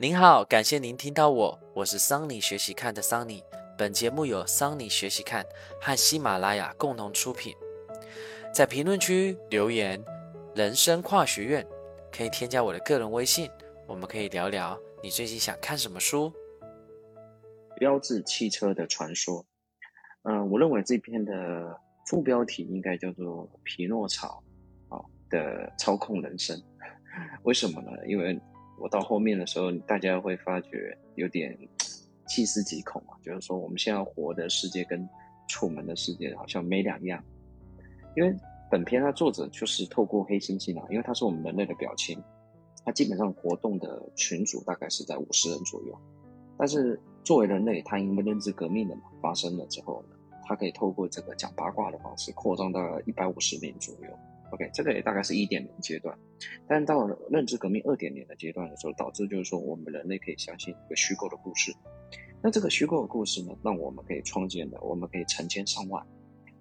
您好，感谢您听到我，我是桑尼学习看的桑尼。本节目由桑尼学习看和喜马拉雅共同出品。在评论区留言“人生跨学院”，可以添加我的个人微信，我们可以聊聊你最近想看什么书。标志汽车的传说，嗯，我认为这篇的副标题应该叫做《匹诺曹》啊的操控人生。为什么呢？因为我到后面的时候，大家会发觉有点细思极恐啊，就是说我们现在活的世界跟楚门的世界好像没两样。因为本片它作者就是透过黑猩猩啊，因为它是我们人类的表亲，它基本上活动的群组大概是在五十人左右。但是作为人类，它因为认知革命的嘛发生了之后呢，它可以透过这个讲八卦的方式扩张到一百五十名左右。OK，这个也大概是一点零阶段，但到了认知革命二点零的阶段的时候，导致就是说我们人类可以相信一个虚构的故事。那这个虚构的故事呢，让我们可以创建的，我们可以成千上万，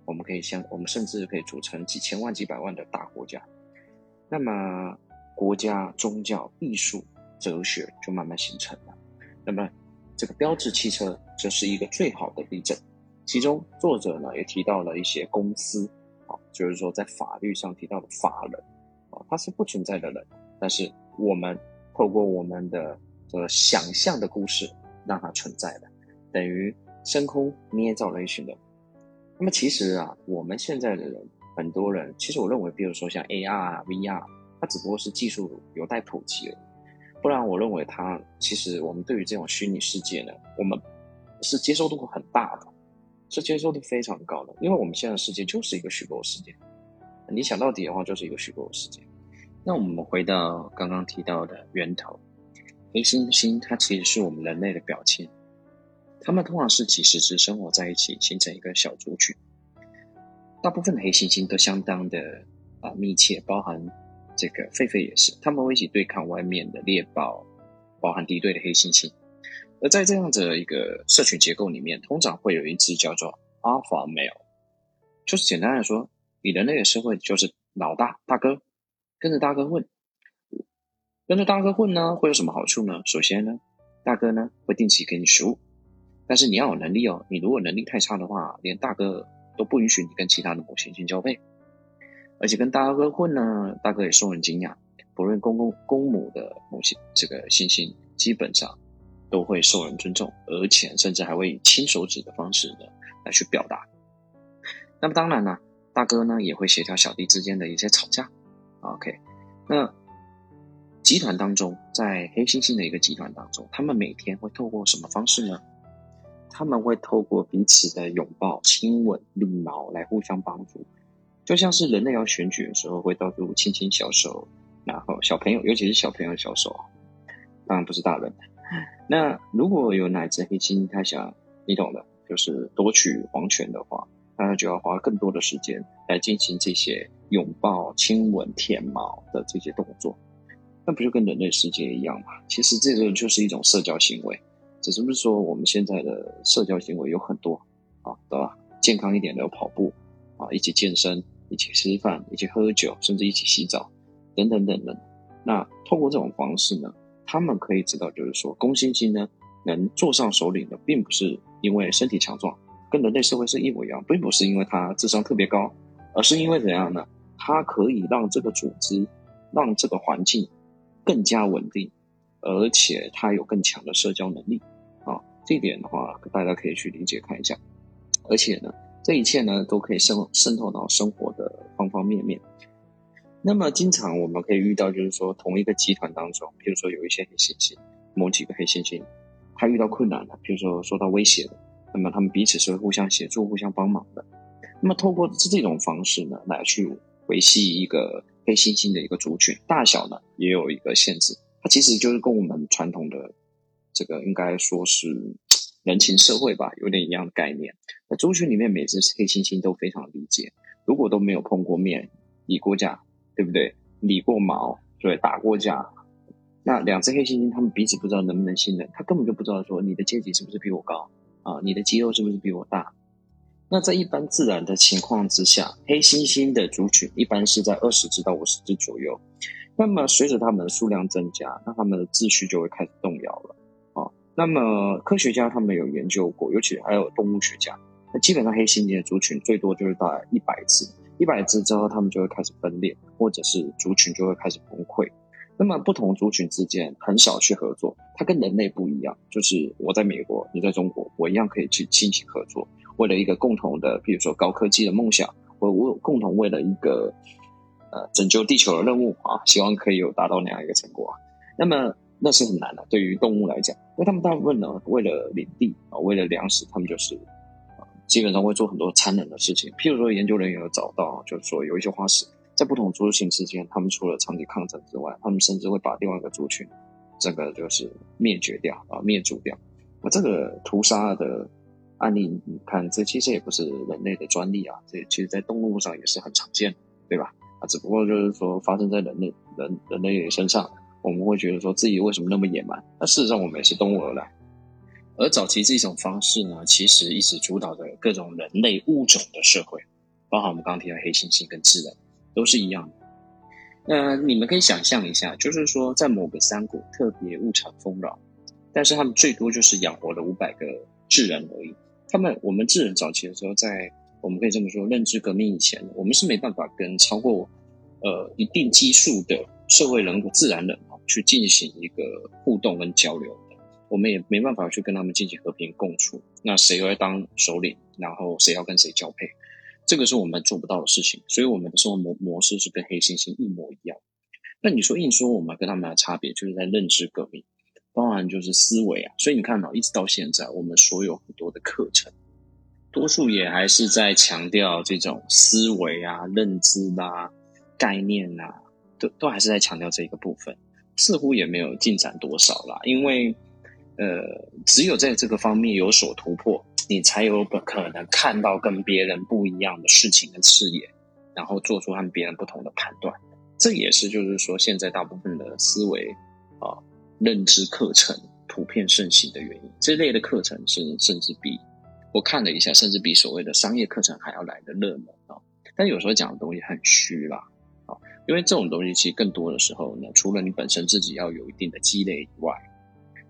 我们可以像我们甚至可以组成几千万、几百万的大国家。那么国家、宗教、艺术、哲学就慢慢形成了。那么这个标志汽车这是一个最好的例证。其中作者呢也提到了一些公司。就是说，在法律上提到的法人，啊，他是不存在的人，但是我们透过我们的这个想象的故事，让它存在的，等于深空捏造了一群人。那么其实啊，我们现在的人，很多人，其实我认为，比如说像 AR、VR，它只不过是技术有待普及而已。不然，我认为它其实我们对于这种虚拟世界呢，我们是接受度很大的。是接受度非常高的，因为我们现在世界就是一个虚构世界。你想到底的话，就是一个虚构世界。那我们回到刚刚提到的源头，黑猩猩它其实是我们人类的表亲，它们通常是几十只生活在一起，形成一个小族群。大部分的黑猩猩都相当的啊密切，包含这个狒狒也是，他们会一起对抗外面的猎豹，包含敌对的黑猩猩。而在这样的一个社群结构里面，通常会有一只叫做 alpha male，就是简单来说，你人类的社会就是老大大哥，跟着大哥混，跟着大哥混呢，会有什么好处呢？首先呢，大哥呢会定期给你食物，但是你要有能力哦，你如果能力太差的话，连大哥都不允许你跟其他的母猩猩交配，而且跟大哥混呢，大哥也受人敬仰，不论公公公母的母猩这个猩猩，基本上。都会受人尊重，而且甚至还会以亲手指的方式呢来去表达。那么当然呢，大哥呢也会协调小弟之间的一些吵架。OK，那集团当中，在黑猩猩的一个集团当中，他们每天会透过什么方式呢？他们会透过彼此的拥抱、亲吻、礼貌来互相帮助，就像是人类要选举的时候会到处亲亲小手，然后小朋友，尤其是小朋友小手，当然不是大人。那如果有哪只黑猩，他想你懂的，就是夺取皇权的话，那他就要花更多的时间来进行这些拥抱、亲吻、舔毛的这些动作。那不就跟人类世界一样吗？其实这个就是一种社交行为，只是不是说我们现在的社交行为有很多啊，对吧？健康一点的跑步啊，一起健身，一起吃饭，一起喝酒，甚至一起洗澡，等等等等。那通过这种方式呢？他们可以知道，就是说，公猩猩呢能坐上首领的，并不是因为身体强壮，跟人类社会是一模一样，并不是因为他智商特别高，而是因为怎样呢？它可以让这个组织，让这个环境更加稳定，而且它有更强的社交能力。啊，这点的话，大家可以去理解看一下。而且呢，这一切呢都可以渗渗透到生活的方方面面。那么，经常我们可以遇到，就是说，同一个集团当中，比如说有一些黑猩猩，某几个黑猩猩，他遇到困难了，比如说受到威胁了，那么他们彼此是互相协助、互相帮忙的。那么，透过这种方式呢，来去维系一个黑猩猩的一个族群，大小呢也有一个限制。它其实就是跟我们传统的这个应该说是人情社会吧，有点一样的概念。那族群里面每只黑猩猩都非常理解，如果都没有碰过面、理过架。对不对？理过毛，对，打过架。那两只黑猩猩，他们彼此不知道能不能信任，他根本就不知道说你的阶级是不是比我高啊，你的肌肉是不是比我大。那在一般自然的情况之下，黑猩猩的族群一般是在二十只到五十只左右。那么随着它们的数量增加，那它们的秩序就会开始动摇了啊。那么科学家他们有研究过，尤其还有动物学家，那基本上黑猩猩的族群最多就是大概一百只，一百只之后他们就会开始分裂，或者是族群就会开始崩溃。那么不同族群之间很少去合作，它跟人类不一样，就是我在美国，你在中国，我一样可以去进行合作，为了一个共同的，比如说高科技的梦想，我我共同为了一个呃拯救地球的任务啊，希望可以有达到那样一个成果啊。那么那是很难的，对于动物来讲，因为他们大部分呢为了领地啊，为了粮食，他们就是基本上会做很多残忍的事情。譬如说，研究人员有找到，就是说有一些花石。在不同族群之间，他们除了长期抗争之外，他们甚至会把另外一个族群，这个就是灭绝掉啊，灭族掉。那这个屠杀的案例，你看，这其实也不是人类的专利啊，这其实在动物上也是很常见的，对吧？啊，只不过就是说发生在人类人人类身上，我们会觉得说自己为什么那么野蛮？那事实上我们也是动物而来。而早期这种方式呢，其实一直主导着各种人类物种的社会，包含我们刚提到黑猩猩跟智人。都是一样的。那你们可以想象一下，就是说，在某个山谷特别物产丰饶，但是他们最多就是养活了五百个智人而已。他们我们智人早期的时候，在我们可以这么说，认知革命以前，我们是没办法跟超过呃一定基数的社会人、自然人啊去进行一个互动跟交流。我们也没办法去跟他们进行和平共处。那谁要当首领，然后谁要跟谁交配？这个是我们做不到的事情，所以我们的生活模模式是跟黑猩猩一模一样。那你说硬说我们跟他们的差别，就是在认知革命，包含就是思维啊。所以你看到一直到现在，我们所有很多的课程，多数也还是在强调这种思维啊、认知啦、概念啊，都都还是在强调这一个部分，似乎也没有进展多少啦。因为呃，只有在这个方面有所突破。你才有可能看到跟别人不一样的事情跟视野，然后做出和别人不同的判断。这也是就是说，现在大部分的思维啊、认知课程普遍盛行的原因。这类的课程是甚至比我看了一下，甚至比所谓的商业课程还要来的热门啊。但有时候讲的东西很虚啦，啊，因为这种东西其实更多的时候呢，除了你本身自己要有一定的积累以外，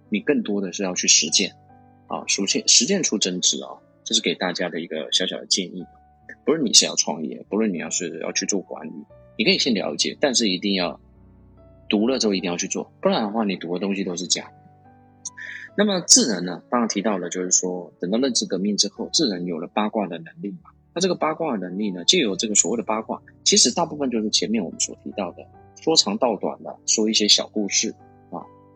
你更多的是要去实践。啊，实践实践出真知啊，这是给大家的一个小小的建议。不论你是要创业，不论你要是要去做管理，你可以先了解，但是一定要读了之后一定要去做，不然的话，你读的东西都是假。那么智能呢？刚刚提到了，就是说等到认知革命之后，智能有了八卦的能力嘛。那这个八卦的能力呢，就有这个所谓的八卦，其实大部分就是前面我们所提到的说长道短的，说一些小故事。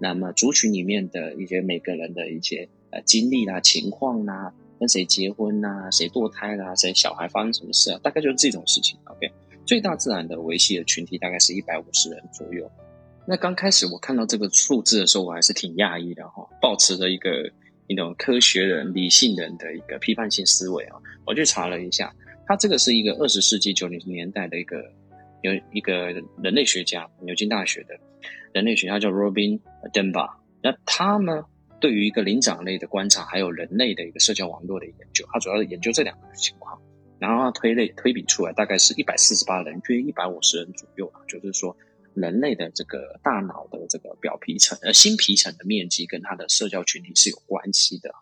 那么族群里面的一些每个人的一些。呃，经历啦，情况啦，跟谁结婚啦，谁堕胎啦，谁小孩发生什么事啊？大概就是这种事情。OK，最大自然的维系的群体大概是一百五十人左右。那刚开始我看到这个数字的时候，我还是挺讶异的哈，保持着一个一种科学人、理性人的一个批判性思维啊。我去查了一下，他这个是一个二十世纪九零年代的一个有一个人类学家，牛津大学的人类学家叫 Robin Dunbar。那他呢？对于一个灵长类的观察，还有人类的一个社交网络的研究，他主要是研究这两个情况，然后他推类推比出来，大概是一百四十八人，约一百五十人左右啊。就是说，人类的这个大脑的这个表皮层呃新皮层的面积跟它的社交群体是有关系的哈。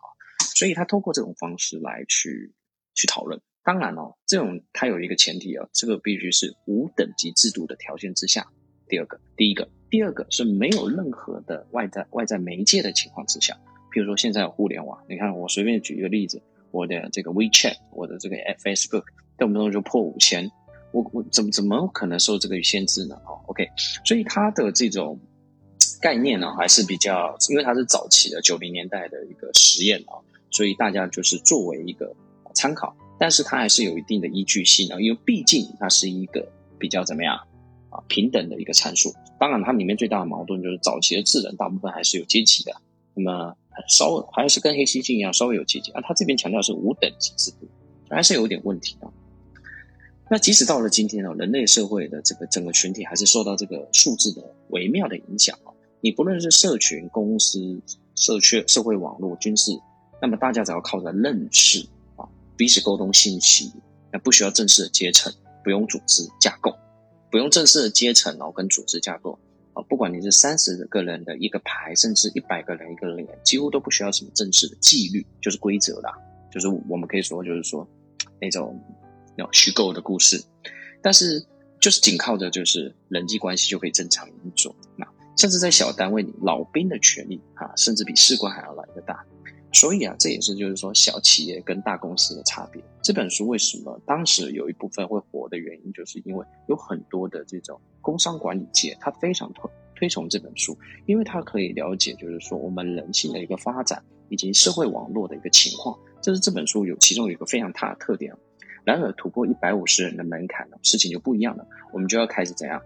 所以他通过这种方式来去去讨论。当然哦，这种它有一个前提啊，这个必须是无等级制度的条件之下。第二个，第一个。第二个是没有任何的外在外在媒介的情况之下，比如说现在有互联网，你看我随便举一个例子，我的这个 WeChat，我的这个 Facebook，动不动就破五千，我我怎么怎么可能受这个限制呢？哦，OK，所以它的这种概念呢还是比较，因为它是早期的九零年代的一个实验啊，所以大家就是作为一个参考，但是它还是有一定的依据性啊，因为毕竟它是一个比较怎么样？啊，平等的一个参数。当然，它里面最大的矛盾就是早期的智人大部分还是有阶级的，那么稍微还是跟黑猩猩一样稍微有阶级。啊，他这边强调是无等级制度，还是有点问题的。那即使到了今天呢，人类社会的这个整个群体还是受到这个数字的微妙的影响啊。你不论是社群、公司、社区、社会网络、军事，那么大家只要靠着认识啊，彼此沟通信息，那不需要正式的阶层，不用组织架构。不用正式的阶层哦，跟组织架构，啊，不管你是三十个人的一个排，甚至一百个人一个连，几乎都不需要什么正式的纪律，就是规则啦，就是我们可以说，就是说那种那种虚构的故事，但是就是仅靠着就是人际关系就可以正常运作。那甚至在小单位里，老兵的权利啊，甚至比士官还要来得大。所以啊，这也是就是说小企业跟大公司的差别。这本书为什么当时有一部分会火的原因，就是因为有很多的这种工商管理界，他非常推推崇这本书，因为他可以了解就是说我们人性的一个发展以及社会网络的一个情况。这是这本书有其中有一个非常大的特点。然而突破一百五十人的门槛呢，事情就不一样了。我们就要开始怎样？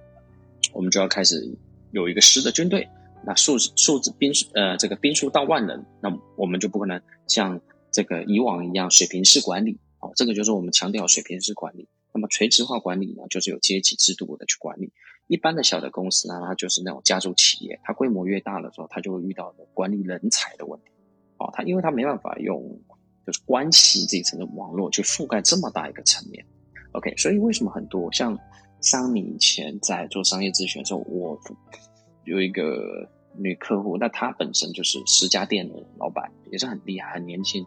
我们就要开始有一个师的军队。那数数字兵呃这个兵数到万人，那我们就不可能像这个以往一样水平式管理哦，这个就是我们强调水平式管理。那么垂直化管理呢，就是有阶级制度的去管理。一般的小的公司呢，它就是那种家族企业，它规模越大的时候，它就会遇到的管理人才的问题。哦，它因为它没办法用就是关系这一层的网络去覆盖这么大一个层面。OK，所以为什么很多像桑尼以前在做商业咨询的时候，我有一个。女客户，那她本身就是十家店的老板，也是很厉害、很年轻，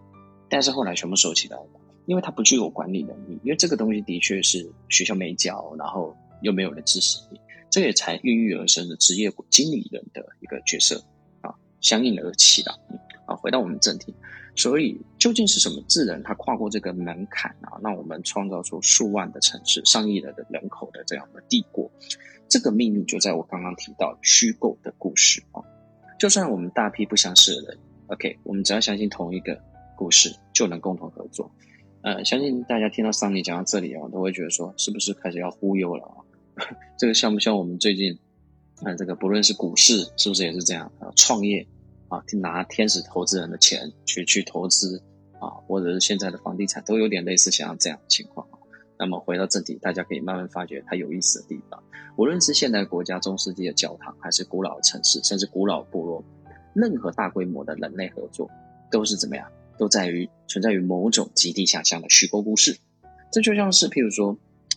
但是后来全部收起来了，因为她不具有管理能力，因为这个东西的确是学校没教，然后又没有了知识，这也才孕育而生的职业经理人的一个角色啊，相应而起的。啊，回到我们正题，所以究竟是什么智能，它跨过这个门槛啊，让我们创造出数万的城市、上亿的人口的这样的帝国？这个秘密就在我刚刚提到虚构的故事啊，就算我们大批不相识的人，OK，我们只要相信同一个故事，就能共同合作。呃，相信大家听到桑尼讲到这里啊，都会觉得说，是不是开始要忽悠了啊？这个像不像我们最近，呃，这个不论是股市，是不是也是这样啊？创业啊，拿天使投资人的钱去去投资啊，或者是现在的房地产，都有点类似像这样的情况啊。那么回到正题，大家可以慢慢发觉它有意思的地方。无论是现代国家、中世纪的教堂，还是古老的城市，甚至古老部落，任何大规模的人类合作，都是怎么样？都在于存在于某种极地想象的虚构故事。这就像是，譬如说，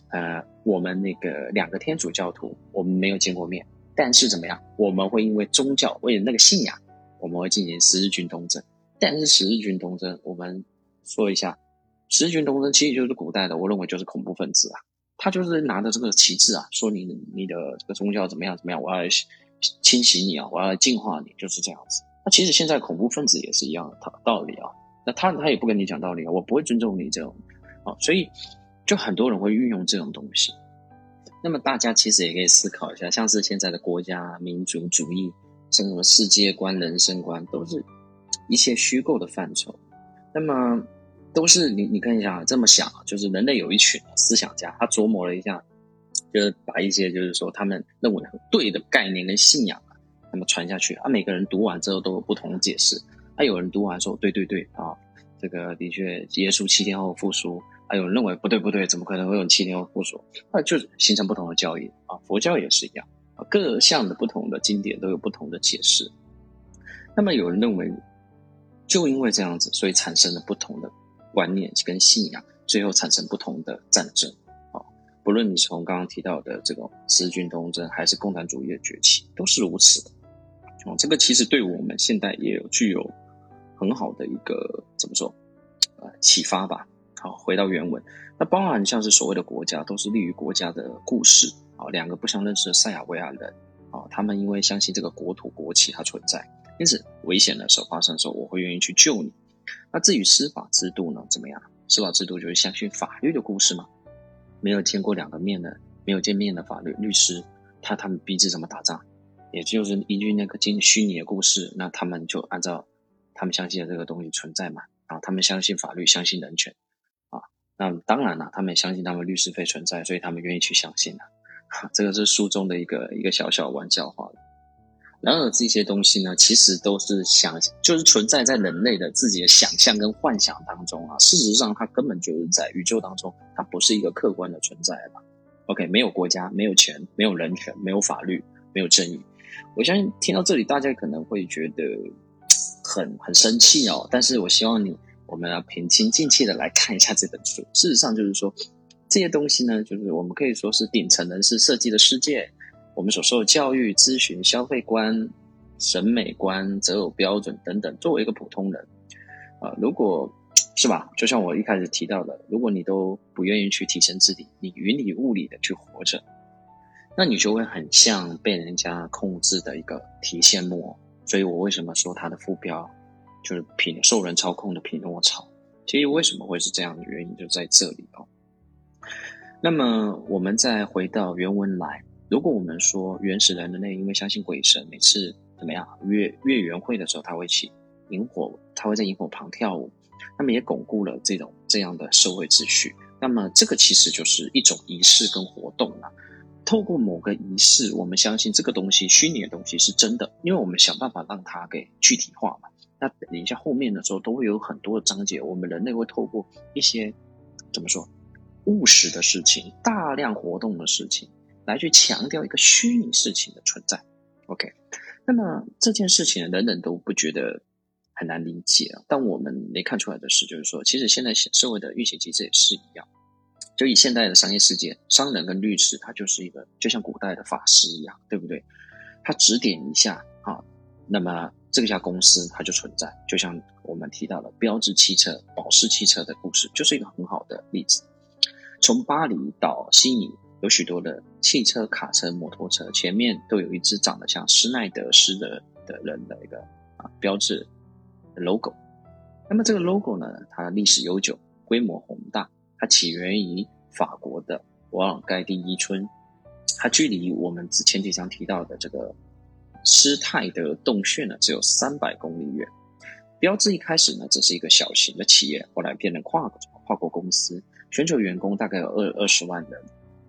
呃，我们那个两个天主教徒，我们没有见过面，但是怎么样？我们会因为宗教，为了那个信仰，我们会进行十字军东征。但是十字军东征，我们说一下。十字军东征其实就是古代的，我认为就是恐怖分子啊，他就是拿着这个旗帜啊，说你你的这个宗教怎么样怎么样，我要清洗你啊，我要净化你，就是这样子。那其实现在恐怖分子也是一样的道理啊，那他他也不跟你讲道理啊，我不会尊重你这种啊，所以就很多人会运用这种东西。那么大家其实也可以思考一下，像是现在的国家民族主义，什么世界观、人生观，都是一些虚构的范畴。那么。都是你，你看一下这么想啊，就是人类有一群思想家，他琢磨了一下，就是把一些就是说他们认为很对的概念跟信仰啊，那么传下去啊，每个人读完之后都有不同的解释。啊，有人读完说对对对啊，这个的确耶稣七天后复苏，还有人认为不对不对，怎么可能会有七天后复苏？那就形成不同的教义啊，佛教也是一样啊，各项的不同的经典都有不同的解释。那么有人认为，就因为这样子，所以产生了不同的。观念跟信仰，最后产生不同的战争。啊，不论你从刚刚提到的这种十字军东征，还是共产主义的崛起，都是如此的。哦，这个其实对我们现代也有具有很好的一个怎么说，呃，启发吧。好，回到原文，那包含像是所谓的国家，都是立于国家的故事。啊，两个不相认识的塞尔维亚人，啊，他们因为相信这个国土国旗它存在，因此危险的时候发生的时候，我会愿意去救你。那至于司法制度呢？怎么样？司法制度就是相信法律的故事嘛？没有见过两个面的、没有见面的法律律师，他他们彼此怎么打仗？也就是依据那个经虚拟的故事，那他们就按照他们相信的这个东西存在嘛？啊，他们相信法律，相信人权啊。那当然了，他们也相信他们律师费存在，所以他们愿意去相信了。这个是书中的一个一个小小玩笑话。然而这些东西呢，其实都是想，就是存在在人类的自己的想象跟幻想当中啊。事实上，它根本就是在宇宙当中，它不是一个客观的存在吧？OK，没有国家，没有钱，没有人权，没有法律，没有正义。我相信听到这里，大家可能会觉得很很生气哦。但是我希望你，我们要平心静气的来看一下这本书。事实上，就是说这些东西呢，就是我们可以说是顶层人士设计的世界。我们所受的教育、咨询、消费观、审美观、择偶标准等等，作为一个普通人，啊，如果是吧，就像我一开始提到的，如果你都不愿意去提升自己，你云里雾里的去活着，那你就会很像被人家控制的一个提线木偶。所以我为什么说它的副标就是品受人操控的匹诺曹？其实为什么会是这样的原因就在这里哦。那么我们再回到原文来，如果我们说原始人人类因为相信鬼神，每次怎么样月月圆会的时候，他会起萤火，他会在萤火旁跳舞，那么也巩固了这种这样的社会秩序。那么这个其实就是一种仪式跟活动了。透过某个仪式，我们相信这个东西虚拟的东西是真的，因为我们想办法让它给具体化嘛。那等一下后面的时候都会有很多的章节，我们人类会透过一些怎么说务实的事情、大量活动的事情，来去强调一个虚拟事情的存在。OK，那么这件事情人人都不觉得很难理解，但我们没看出来的是，就是说，其实现在社会的运行机制也是一样。就以现代的商业世界，商人跟律师，他就是一个就像古代的法师一样，对不对？他指点一下啊，那么这家公司它就存在。就像我们提到的标致汽车、保时汽车的故事，就是一个很好的例子。从巴黎到悉尼，有许多的汽车、卡车、摩托车，前面都有一只长得像施耐德斯的的人的一个啊标志 logo。那么这个 logo 呢，它历史悠久，规模宏大。它起源于法国的瓦尔盖蒂伊村，它距离我们之前几章提到的这个施泰德洞穴呢，只有三百公里远。标志一开始呢，只是一个小型的企业，后来变成跨国跨国公司，全球员工大概有二二十万人，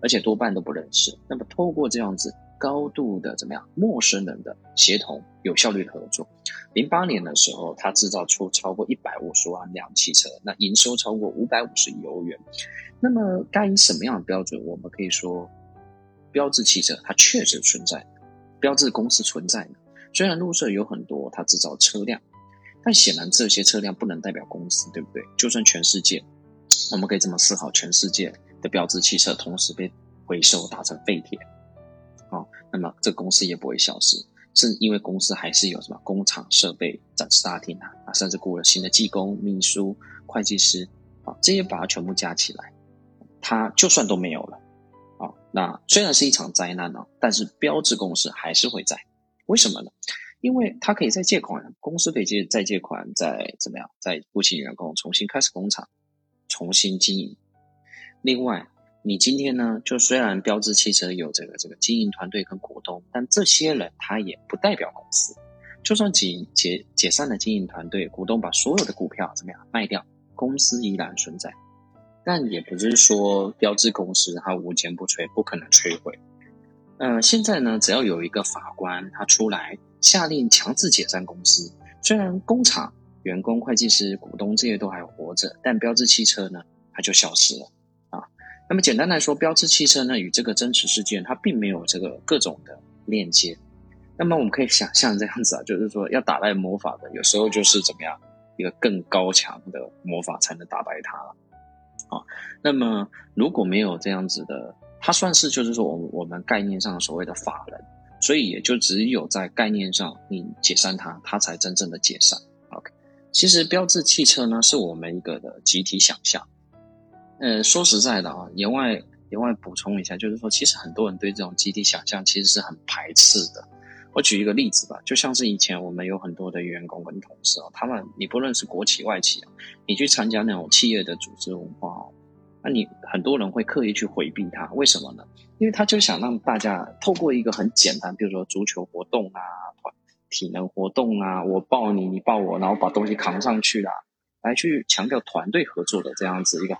而且多半都不认识。那么透过这样子。高度的怎么样？陌生人的协同，有效率的合作。零八年的时候，他制造出超过一百五十万辆汽车，那营收超过五百五十亿欧元。那么该以什么样的标准？我们可以说，标志汽车它确实存在，标志公司存在的。虽然路上有很多它制造车辆，但显然这些车辆不能代表公司，对不对？就算全世界，我们可以这么思考：全世界的标志汽车同时被回收打成废铁。哦，那么这公司也不会消失，是因为公司还是有什么工厂设备、展示大厅啊，啊，甚至雇了新的技工、秘书、会计师，啊，这些把它全部加起来，它就算都没有了，啊，那虽然是一场灾难呢，但是标志公司还是会在，为什么呢？因为它可以再借款，公司可以借再借款，再怎么样，再雇请员工重新开始工厂，重新经营，另外。你今天呢？就虽然标致汽车有这个这个经营团队跟股东，但这些人他也不代表公司。就算解解解散了经营团队，股东把所有的股票怎么样卖掉，公司依然存在。但也不是说标志公司它无坚不摧，不可能摧毁。呃，现在呢，只要有一个法官他出来下令强制解散公司，虽然工厂员工、会计师、股东这些都还活着，但标志汽车呢，它就消失了。那么简单来说，标志汽车呢与这个真实事件它并没有这个各种的链接。那么我们可以想象这样子啊，就是说要打败魔法的，有时候就是怎么样一个更高强的魔法才能打败它了。啊，那么如果没有这样子的，它算是就是说我们我们概念上所谓的法人，所以也就只有在概念上你解散它，它才真正的解散。OK，其实标志汽车呢是我们一个的集体想象。呃，说实在的啊，言外言外补充一下，就是说，其实很多人对这种集体想象其实是很排斥的。我举一个例子吧，就像是以前我们有很多的员工跟同事啊，他们你不论是国企外企啊，你去参加那种企业的组织文化哦，那你很多人会刻意去回避它，为什么呢？因为他就想让大家透过一个很简单，比如说足球活动啊、团体能活动啊，我抱你，你抱我，然后把东西扛上去啦，来去强调团队合作的这样子一个。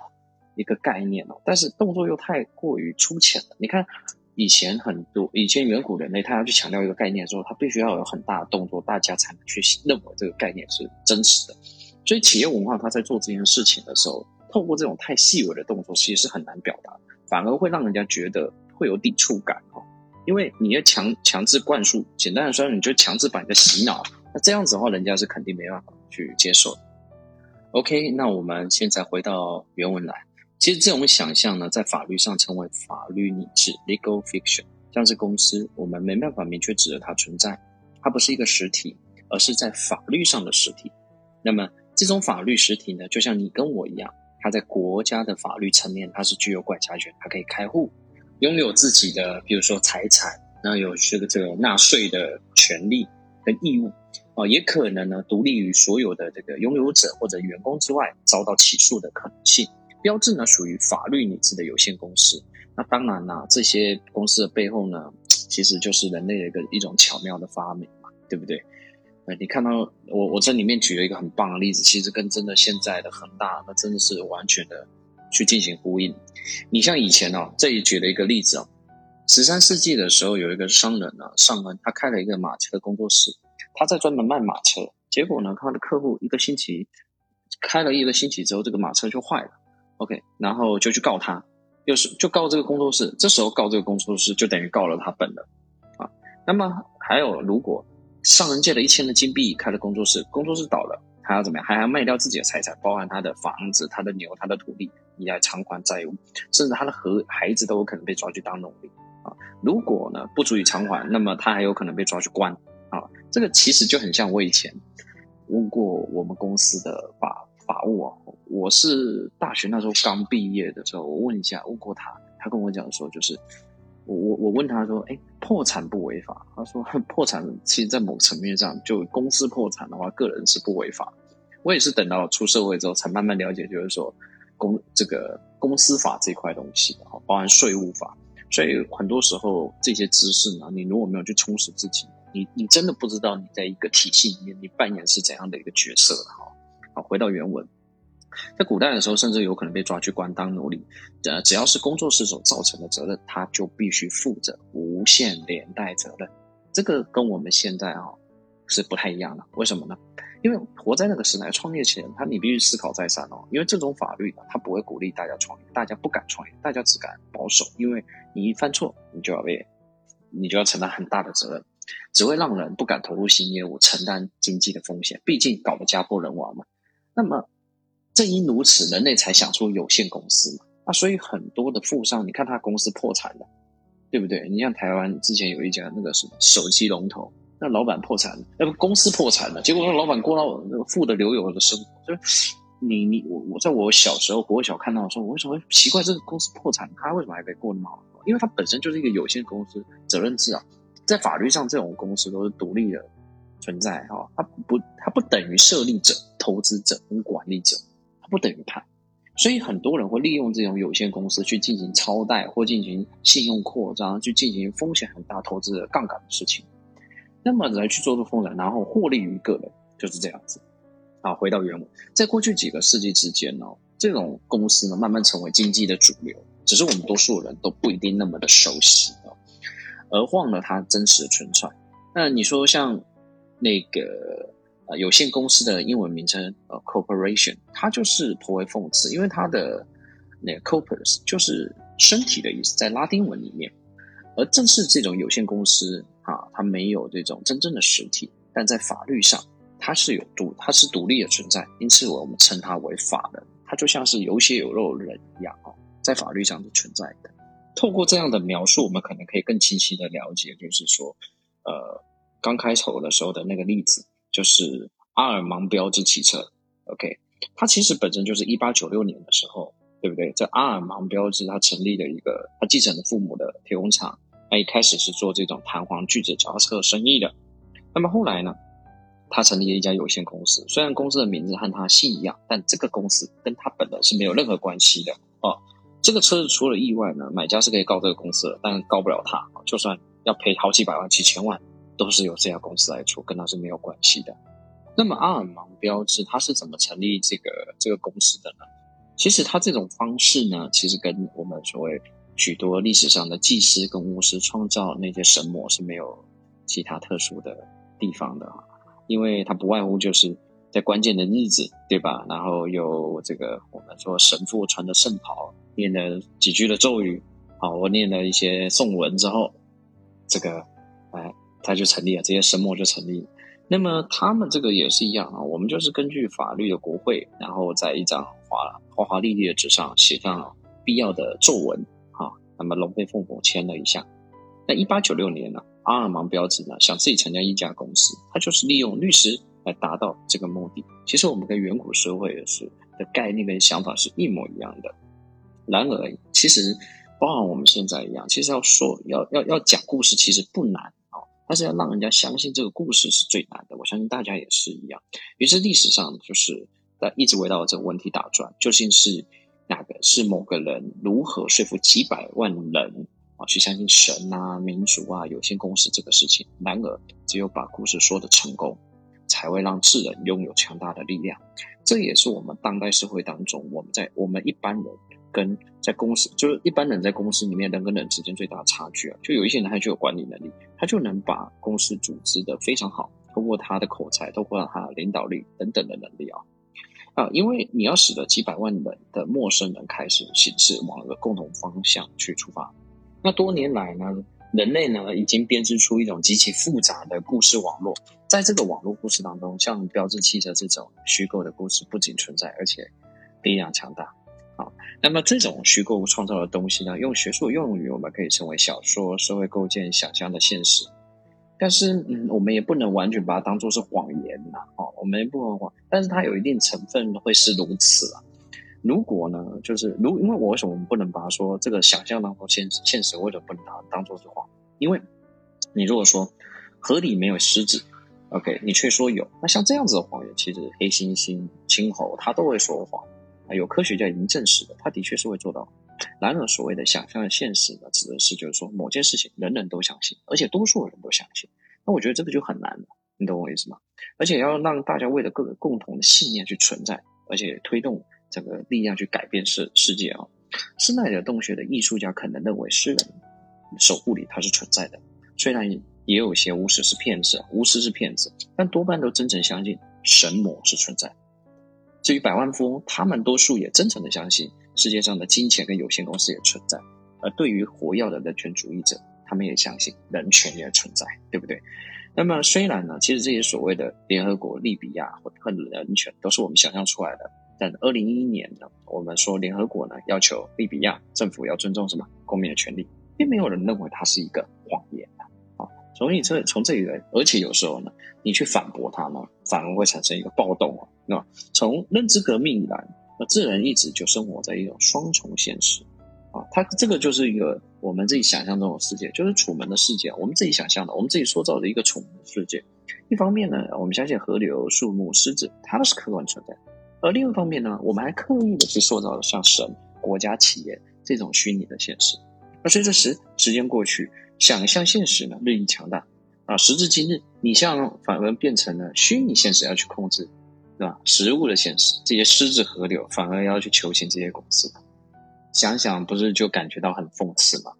一个概念哦，但是动作又太过于粗浅了。你看，以前很多以前远古人类，他要去强调一个概念的时候，他必须要有很大的动作，大家才能去认为这个概念是真实的。所以，企业文化他在做这件事情的时候，透过这种太细微的动作，其实是很难表达，反而会让人家觉得会有抵触感哦。因为你要强强制灌输，简单的说，你就强制把人家洗脑，那这样子的话，人家是肯定没办法去接受。OK，那我们现在回到原文来。其实这种想象呢，在法律上称为法律拟制 （legal fiction）。像是公司，我们没办法明确指着它存在，它不是一个实体，而是在法律上的实体。那么这种法律实体呢，就像你跟我一样，它在国家的法律层面，它是具有管辖权，它可以开户，拥有自己的，比如说财产，那有这个这个纳税的权利跟义务。啊，也可能呢，独立于所有的这个拥有者或者员工之外，遭到起诉的可能性。标志呢，属于法律拟制的有限公司。那当然啦，这些公司的背后呢，其实就是人类的一个一种巧妙的发明嘛，对不对？呃，你看到我我这里面举了一个很棒的例子，其实跟真的现在的恒大，那真的是完全的去进行呼应。你像以前哦，这里举了一个例子哦，十三世纪的时候，有一个商人呢，上恩，他开了一个马车工作室。他在专门卖马车，结果呢，他的客户一个星期开了一个星期之后，这个马车就坏了。OK，然后就去告他，又是就告这个工作室。这时候告这个工作室，就等于告了他本人啊。那么还有，如果上人借了一千的金币开了工作室，工作室倒了，他要怎么样？还要卖掉自己的财产，包含他的房子、他的牛、他的土地，你来偿还债务，甚至他的和孩子都有可能被抓去当奴隶啊。如果呢不足以偿还，那么他还有可能被抓去关。啊，这个其实就很像我以前问过我们公司的法法务啊。我是大学那时候刚毕业的时候，我问一下问过他，他跟我讲说，就是我我我问他说，哎，破产不违法？他说破产其实，在某层面上，就公司破产的话，个人是不违法。我也是等到出社会之后，才慢慢了解，就是说公这个公司法这块东西，哈，包含税务法。所以很多时候这些知识呢，你如果没有去充实自己。你你真的不知道你在一个体系里面，你扮演是怎样的一个角色的哈。好，回到原文，在古代的时候，甚至有可能被抓去关当奴隶。呃，只要是工作室所造成的责任，他就必须负责无限连带责任。这个跟我们现在啊是不太一样的。为什么呢？因为活在那个时代，创业前他你必须思考再三哦。因为这种法律，他不会鼓励大家创业，大家不敢创业，大家只敢保守。因为你一犯错，你就要被，你就要承担很大的责任。只会让人不敢投入新业务，承担经济的风险。毕竟搞得家破人亡嘛。那么正因如此，人类才想出有限公司嘛。那，所以很多的富商，你看他公司破产了，对不对？你像台湾之前有一家那个什么手机龙头，那老板破产了，那个公司破产了，结果那老板过到富得流油的生活。就是你你我我在我小时候国小看到的时候，我为什么会奇怪这个公司破产，他为什么还可以过那么好？因为他本身就是一个有限公司，责任制啊。在法律上，这种公司都是独立的存在，哈，它不，它不等于设立者、投资者跟管理者，不等于他，所以很多人会利用这种有限公司去进行超贷或进行信用扩张，去进行风险很大、投资的杠杆的事情，那么来去做出风险，然后获利于个人，就是这样子。好，回到原文，在过去几个世纪之间呢，这种公司呢慢慢成为经济的主流，只是我们多数人都不一定那么的熟悉啊。而忘了它真实的存在。那你说像那个呃有限公司的英文名称呃 corporation，它就是颇为讽刺，因为它的那个 corpus 就是身体的意思，在拉丁文里面。而正是这种有限公司啊，它没有这种真正的实体，但在法律上它是有独，它是独立的存在，因此我们称它为法人。它就像是有血有肉的人一样啊，在法律上是存在的。透过这样的描述，我们可能可以更清晰的了解，就是说，呃，刚开头的时候的那个例子，就是阿尔芒标志汽车，OK，它其实本身就是一八九六年的时候，对不对？这阿尔芒标志它成立了一个，它继承了父母的铁工厂，它一开始是做这种弹簧锯子脚踏车生意的，那么后来呢，他成立了一家有限公司，虽然公司的名字和他姓一样，但这个公司跟他本人是没有任何关系的哦。这个车子出了意外呢，买家是可以告这个公司的，但告不了他。就算要赔好几百万、几千万，都是由这家公司来出，跟他是没有关系的。那么阿尔芒标志他是怎么成立这个这个公司的呢？其实他这种方式呢，其实跟我们所谓许多历史上的祭司跟巫师创造那些神魔是没有其他特殊的地方的，因为它不外乎就是在关键的日子，对吧？然后有这个我们说神父穿着圣袍。念了几句的咒语，好，我念了一些颂文之后，这个，哎，他就成立了，这些神魔就成立了。那么他们这个也是一样啊，我们就是根据法律的国会，然后在一张华华华丽丽的纸上写上必要的咒文，啊，那么龙飞凤舞签了一下，那一八九六年呢，阿尔芒标志呢想自己成立一家公司，他就是利用律师来达到这个目的。其实我们跟远古社会的是的概念跟想法是一模一样的。然而，其实包含我们现在一样，其实要说要要要讲故事，其实不难，但是要让人家相信这个故事是最难的。我相信大家也是一样。于是历史上就是在一直围绕这个问题打转，究竟是哪个是某个人如何说服几百万人啊去相信神啊、民主啊、有限公司这个事情？然而，只有把故事说的成功，才会让智人拥有强大的力量。这也是我们当代社会当中，我们在我们一般人。跟在公司，就是一般人在公司里面人跟人之间最大的差距啊，就有一些人他就有管理能力，他就能把公司组织的非常好，通过他的口才，通过他的领导力等等的能力啊啊，因为你要使得几百万人的陌生人开始行事往一个共同方向去出发，那多年来呢，人类呢已经编织出一种极其复杂的故事网络，在这个网络故事当中，像标志汽车这种虚构的故事不仅存在，而且力量强大。啊那么这种虚构创造的东西呢，用学术用语，我们可以称为小说、社会构建、想象的现实。但是，嗯，我们也不能完全把它当做是谎言呐，哦，我们不能谎，但是它有一定成分会是如此啊。如果呢，就是如，因为我为什么我们不能把它说这个想象当中现实现实，为什么不能把它当做是谎？因为你如果说河里没有狮子，OK，你却说有，那像这样子的谎言，其实黑猩猩、青猴它都会说谎。啊有科学家已经证实了，他的确是会做到。然而，所谓的想象的现实呢，指的是就是说某件事情人人都相信，而且多数人都相信。那我觉得这个就很难了，你懂我意思吗？而且要让大家为了各个共同的信念去存在，而且推动这个力量去改变世世界啊。施耐德洞穴的艺术家可能认为诗人守护里它是存在的，虽然也有些巫师是骗子，巫师是骗子，但多半都真诚相信神魔是存在。至于百万富翁，他们多数也真诚的相信世界上的金钱跟有限公司也存在。而对于活跃的人权主义者，他们也相信人权也存在，对不对？那么虽然呢，其实这些所谓的联合国、利比亚或者人权都是我们想象出来的。但二零一一年呢，我们说联合国呢要求利比亚政府要尊重什么公民的权利，并没有人认为它是一个谎言啊。所以这从这里来，而且有时候呢，你去反驳它呢，反而会产生一个暴动啊。那从认知革命以来，那智人一直就生活在一种双重现实，啊，他这个就是一个我们自己想象中的世界，就是楚门的世界，我们自己想象的，我们自己塑造的一个楚门的世界。一方面呢，我们相信河流、树木、狮子，它们是客观存在；而另一方面呢，我们还刻意的去塑造了像神、国家、企业这种虚拟的现实。而随着时时间过去，想象现实呢日益强大，啊，时至今日，你像反而变成了虚拟现实要去控制。对吧？食物的现实，这些狮子河流反而要去求情这些公司，想想不是就感觉到很讽刺吗？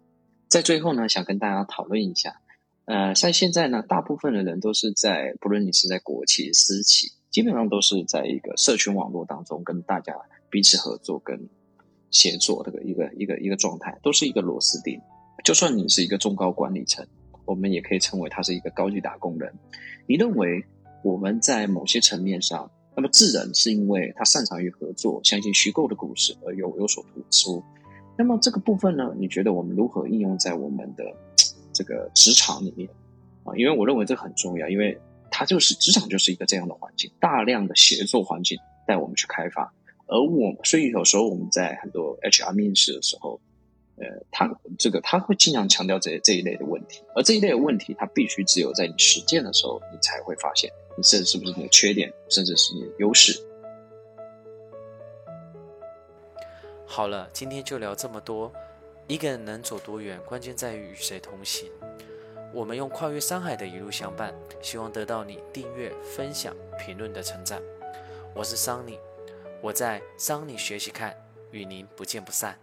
在最后呢，想跟大家讨论一下，呃，像现在呢，大部分的人都是在，不论你是在国企、私企，基本上都是在一个社群网络当中跟大家彼此合作、跟协作的一个一个一个状态，都是一个螺丝钉。就算你是一个中高管理层，我们也可以称为他是一个高级打工人。你认为我们在某些层面上？那么智人是因为他擅长于合作，相信虚构的故事而有有所突出。那么这个部分呢？你觉得我们如何应用在我们的这个职场里面啊？因为我认为这很重要，因为它就是职场就是一个这样的环境，大量的协作环境带我们去开发。而我所以有时候我们在很多 HR 面试的时候，呃，他这个他会尽量强调这这一类的问题，而这一类的问题，他必须只有在你实践的时候，你才会发现。你这是不是你的缺点，甚至是你的优势？好了，今天就聊这么多。一个人能走多远，关键在于与谁同行。我们用跨越山海的一路相伴，希望得到你订阅、分享、评论的称赞。我是桑尼，我在桑尼学习看，与您不见不散。